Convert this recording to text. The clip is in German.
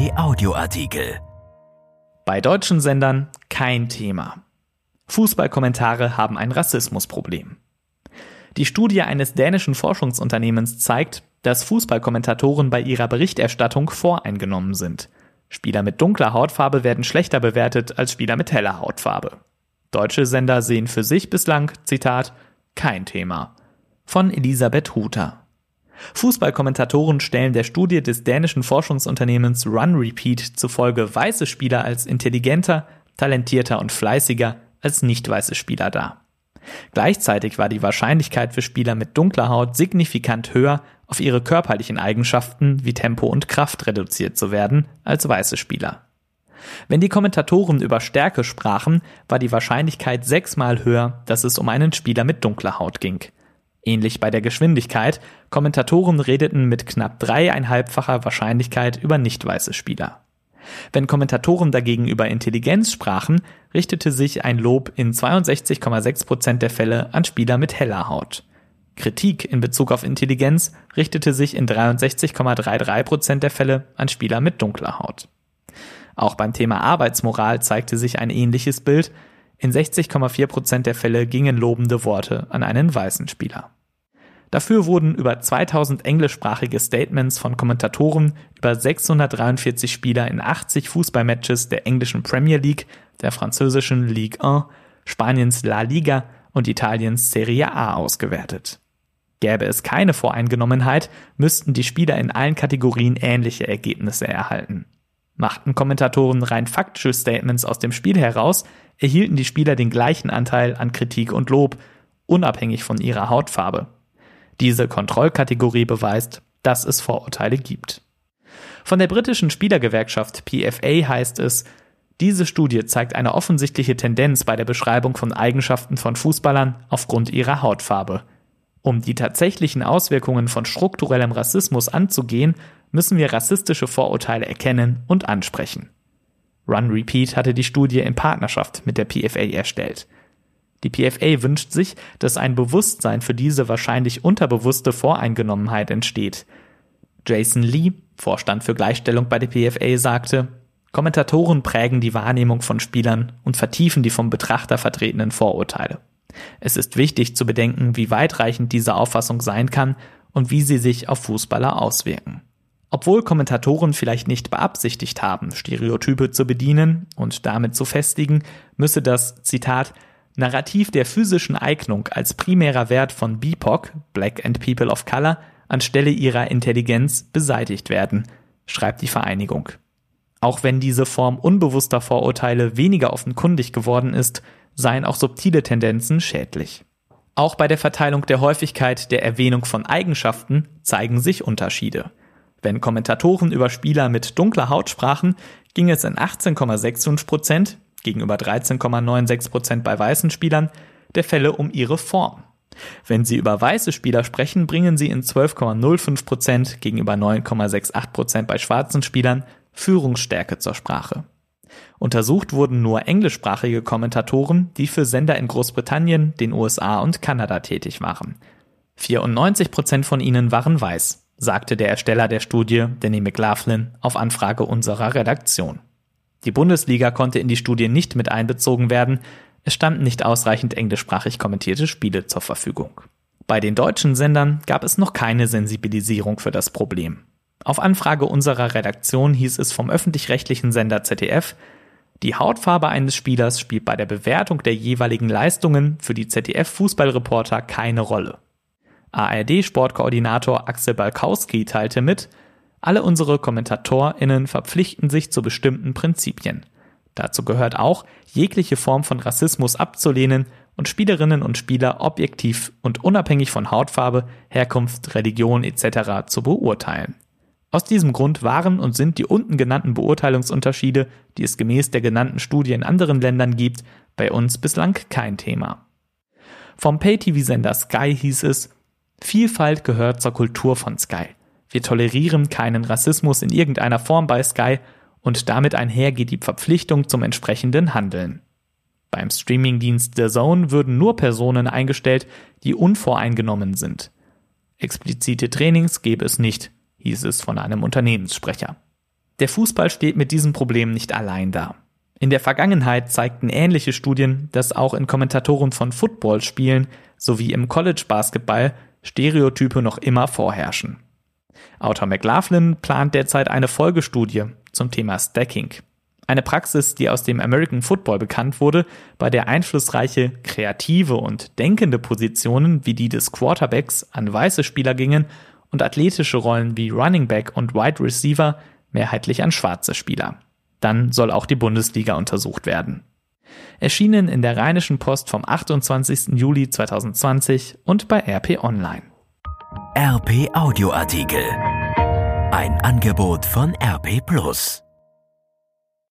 Kai Audioartikel. Bei deutschen Sendern kein Thema. Fußballkommentare haben ein Rassismusproblem. Die Studie eines dänischen Forschungsunternehmens zeigt, dass Fußballkommentatoren bei ihrer Berichterstattung voreingenommen sind. Spieler mit dunkler Hautfarbe werden schlechter bewertet als Spieler mit heller Hautfarbe. Deutsche Sender sehen für sich bislang, Zitat, kein Thema. Von Elisabeth Huter. Fußballkommentatoren stellen der Studie des dänischen Forschungsunternehmens Run Repeat zufolge weiße Spieler als intelligenter, talentierter und fleißiger als nicht weiße Spieler dar. Gleichzeitig war die Wahrscheinlichkeit für Spieler mit dunkler Haut signifikant höher, auf ihre körperlichen Eigenschaften wie Tempo und Kraft reduziert zu werden, als weiße Spieler. Wenn die Kommentatoren über Stärke sprachen, war die Wahrscheinlichkeit sechsmal höher, dass es um einen Spieler mit dunkler Haut ging. Ähnlich bei der Geschwindigkeit, Kommentatoren redeten mit knapp dreieinhalbfacher Wahrscheinlichkeit über nicht weiße Spieler. Wenn Kommentatoren dagegen über Intelligenz sprachen, richtete sich ein Lob in 62,6 Prozent der Fälle an Spieler mit heller Haut. Kritik in Bezug auf Intelligenz richtete sich in 63,33 Prozent der Fälle an Spieler mit dunkler Haut. Auch beim Thema Arbeitsmoral zeigte sich ein ähnliches Bild. In 60,4 Prozent der Fälle gingen lobende Worte an einen weißen Spieler. Dafür wurden über 2000 englischsprachige Statements von Kommentatoren über 643 Spieler in 80 Fußballmatches der englischen Premier League, der französischen Ligue 1, Spaniens La Liga und Italiens Serie A ausgewertet. Gäbe es keine Voreingenommenheit, müssten die Spieler in allen Kategorien ähnliche Ergebnisse erhalten. Machten Kommentatoren rein faktische Statements aus dem Spiel heraus, erhielten die Spieler den gleichen Anteil an Kritik und Lob, unabhängig von ihrer Hautfarbe. Diese Kontrollkategorie beweist, dass es Vorurteile gibt. Von der britischen Spielergewerkschaft PFA heißt es, diese Studie zeigt eine offensichtliche Tendenz bei der Beschreibung von Eigenschaften von Fußballern aufgrund ihrer Hautfarbe. Um die tatsächlichen Auswirkungen von strukturellem Rassismus anzugehen, müssen wir rassistische Vorurteile erkennen und ansprechen. Run Repeat hatte die Studie in Partnerschaft mit der PFA erstellt. Die PFA wünscht sich, dass ein Bewusstsein für diese wahrscheinlich unterbewusste Voreingenommenheit entsteht. Jason Lee, Vorstand für Gleichstellung bei der PFA, sagte, Kommentatoren prägen die Wahrnehmung von Spielern und vertiefen die vom Betrachter vertretenen Vorurteile. Es ist wichtig zu bedenken, wie weitreichend diese Auffassung sein kann und wie sie sich auf Fußballer auswirken. Obwohl Kommentatoren vielleicht nicht beabsichtigt haben, Stereotype zu bedienen und damit zu festigen, müsse das, Zitat, Narrativ der physischen Eignung als primärer Wert von BIPOC, Black and People of Color, anstelle ihrer Intelligenz beseitigt werden, schreibt die Vereinigung. Auch wenn diese Form unbewusster Vorurteile weniger offenkundig geworden ist, seien auch subtile Tendenzen schädlich. Auch bei der Verteilung der Häufigkeit der Erwähnung von Eigenschaften zeigen sich Unterschiede. Wenn Kommentatoren über Spieler mit dunkler Haut sprachen, ging es in 18,65 Prozent gegenüber 13,96 Prozent bei weißen Spielern der Fälle um ihre Form. Wenn sie über weiße Spieler sprechen, bringen sie in 12,05 Prozent gegenüber 9,68 Prozent bei schwarzen Spielern Führungsstärke zur Sprache. Untersucht wurden nur englischsprachige Kommentatoren, die für Sender in Großbritannien, den USA und Kanada tätig waren. 94 Prozent von ihnen waren weiß, sagte der Ersteller der Studie, Danny McLaughlin, auf Anfrage unserer Redaktion. Die Bundesliga konnte in die Studie nicht mit einbezogen werden, es standen nicht ausreichend englischsprachig kommentierte Spiele zur Verfügung. Bei den deutschen Sendern gab es noch keine Sensibilisierung für das Problem. Auf Anfrage unserer Redaktion hieß es vom öffentlich-rechtlichen Sender ZDF, die Hautfarbe eines Spielers spielt bei der Bewertung der jeweiligen Leistungen für die ZDF-Fußballreporter keine Rolle. ARD-Sportkoordinator Axel Balkowski teilte mit, alle unsere KommentatorInnen verpflichten sich zu bestimmten Prinzipien. Dazu gehört auch, jegliche Form von Rassismus abzulehnen und Spielerinnen und Spieler objektiv und unabhängig von Hautfarbe, Herkunft, Religion etc. zu beurteilen. Aus diesem Grund waren und sind die unten genannten Beurteilungsunterschiede, die es gemäß der genannten Studie in anderen Ländern gibt, bei uns bislang kein Thema. Vom Pay-TV-Sender Sky hieß es, Vielfalt gehört zur Kultur von Sky. Wir tolerieren keinen Rassismus in irgendeiner Form bei Sky und damit einher geht die Verpflichtung zum entsprechenden Handeln. Beim Streamingdienst The Zone würden nur Personen eingestellt, die unvoreingenommen sind. Explizite Trainings gäbe es nicht, hieß es von einem Unternehmenssprecher. Der Fußball steht mit diesem Problem nicht allein da. In der Vergangenheit zeigten ähnliche Studien, dass auch in Kommentatoren von Footballspielen sowie im College-Basketball Stereotype noch immer vorherrschen. Autor McLaughlin plant derzeit eine Folgestudie zum Thema Stacking. Eine Praxis, die aus dem American Football bekannt wurde, bei der einflussreiche, kreative und denkende Positionen wie die des Quarterbacks an weiße Spieler gingen und athletische Rollen wie Running Back und Wide Receiver mehrheitlich an schwarze Spieler. Dann soll auch die Bundesliga untersucht werden. Erschienen in der Rheinischen Post vom 28. Juli 2020 und bei RP Online. RP Audioartikel. Ein Angebot von RP Plus.